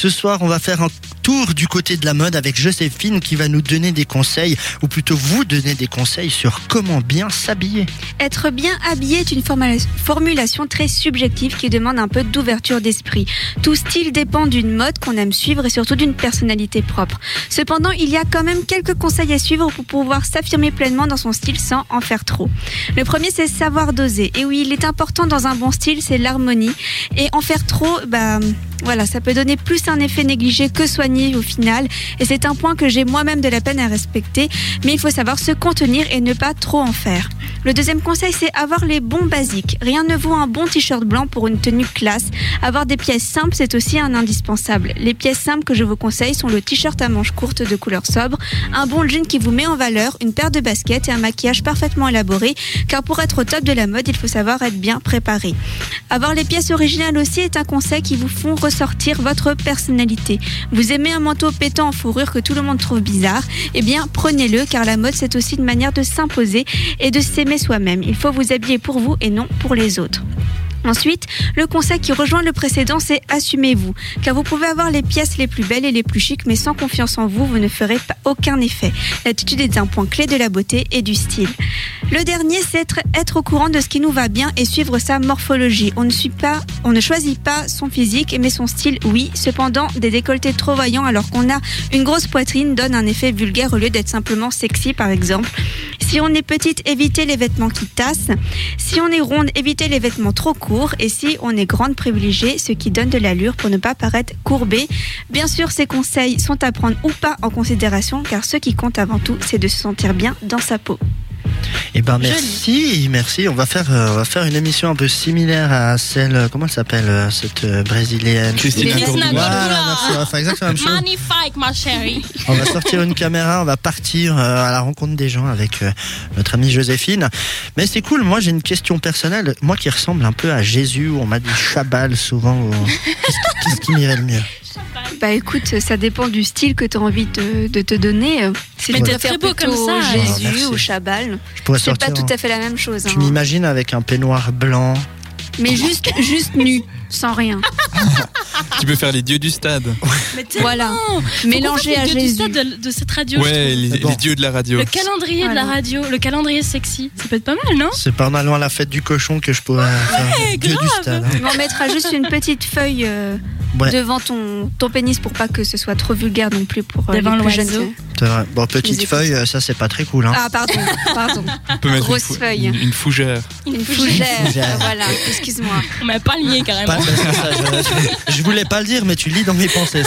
Ce soir, on va faire un tour du côté de la mode avec Joséphine qui va nous donner des conseils, ou plutôt vous donner des conseils sur comment bien s'habiller. Être bien habillé est une formula- formulation très subjective qui demande un peu d'ouverture d'esprit. Tout style dépend d'une mode qu'on aime suivre et surtout d'une personnalité propre. Cependant, il y a quand même quelques conseils à suivre pour pouvoir s'affirmer pleinement dans son style sans en faire trop. Le premier, c'est savoir doser. Et oui, il est important dans un bon style, c'est l'harmonie. Et en faire trop, bah, voilà, ça peut donner plus un effet négligé que soigné au final. Et c'est un point que j'ai moi-même de la peine à respecter. Mais il faut savoir se contenir et ne pas trop en faire. Le deuxième conseil, c'est avoir les bons basiques. Rien ne vaut un bon t-shirt blanc pour une tenue classe. Avoir des pièces simples, c'est aussi un indispensable. Les pièces simples que je vous conseille sont le t-shirt à manches courtes de couleur sobre, un bon jean qui vous met en valeur, une paire de baskets et un maquillage parfaitement élaboré. Car pour être au top de la mode, il faut savoir être bien préparé. Avoir les pièces originales aussi est un conseil qui vous font ressortir votre personnalité. Vous aimez un manteau pétant en fourrure que tout le monde trouve bizarre Eh bien, prenez-le car la mode c'est aussi une manière de s'imposer et de s'aimer soi-même. Il faut vous habiller pour vous et non pour les autres. Ensuite, le conseil qui rejoint le précédent, c'est assumez-vous. Car vous pouvez avoir les pièces les plus belles et les plus chics, mais sans confiance en vous, vous ne ferez pas aucun effet. L'attitude est un point clé de la beauté et du style. Le dernier, c'est être, au courant de ce qui nous va bien et suivre sa morphologie. On ne, suit pas, on ne choisit pas son physique, mais son style, oui. Cependant, des décolletés trop voyants alors qu'on a une grosse poitrine donne un effet vulgaire au lieu d'être simplement sexy, par exemple. Si on est petite, évitez les vêtements qui tassent. Si on est ronde, évitez les vêtements trop courts. Et si on est grande, privilégiez ce qui donne de l'allure pour ne pas paraître courbé. Bien sûr, ces conseils sont à prendre ou pas en considération, car ce qui compte avant tout, c'est de se sentir bien dans sa peau. Eh ben merci, merci. On va faire, euh, on va faire une émission un peu similaire à celle, euh, comment elle s'appelle, euh, cette euh, brésilienne? Christina Cordula. Voilà, merci. On va faire exactement la même chose. Magnifique, ma chérie. On va sortir une caméra, on va partir euh, à la rencontre des gens avec euh, notre amie Joséphine. Mais c'est cool, moi j'ai une question personnelle. Moi qui ressemble un peu à Jésus, on m'a dit Chabal souvent. ou- Qu'est-ce qui- qu'est-ce qui m'irait le mieux? Bah écoute, ça dépend du style que tu as envie de, de te donner. Euh, Si Mais tu préfères très beau plutôt comme ça. Jésus Ah, merci. ou Chabal, Je pourrais c'est pas tout à fait la même chose. Tu hein. m'imagines avec un peignoir blanc. Mais juste, juste nu, sans rien. Tu peux faire les dieux du stade. Mais Voilà. Mélangé à Jésus. de, de cette radio. Ouais, les, C'est bon. les dieux de la radio. Le calendrier de la radio, le calendrier sexy, ça peut être pas mal, non C'est pas en allant à la fête du cochon que je pourrais faire Dieu du grave. stade. hein. On mettra juste une petite feuille euh, Ouais. devant ton, ton pénis pour pas que ce soit trop vulgaire non plus pour euh, Devant les plus jeunes. Vrai. Bon, petite feuille, ça c'est pas très cool. Hein. Ah pardon, pardon. On peut mettre une, Grosse fou- feuille. une- une fougère. Une fougère. fougère. Voilà, excuse-moi. On m'a pas lié carrément. Pas- ça, je, je voulais pas le dire, mais tu lis dans mes pensées.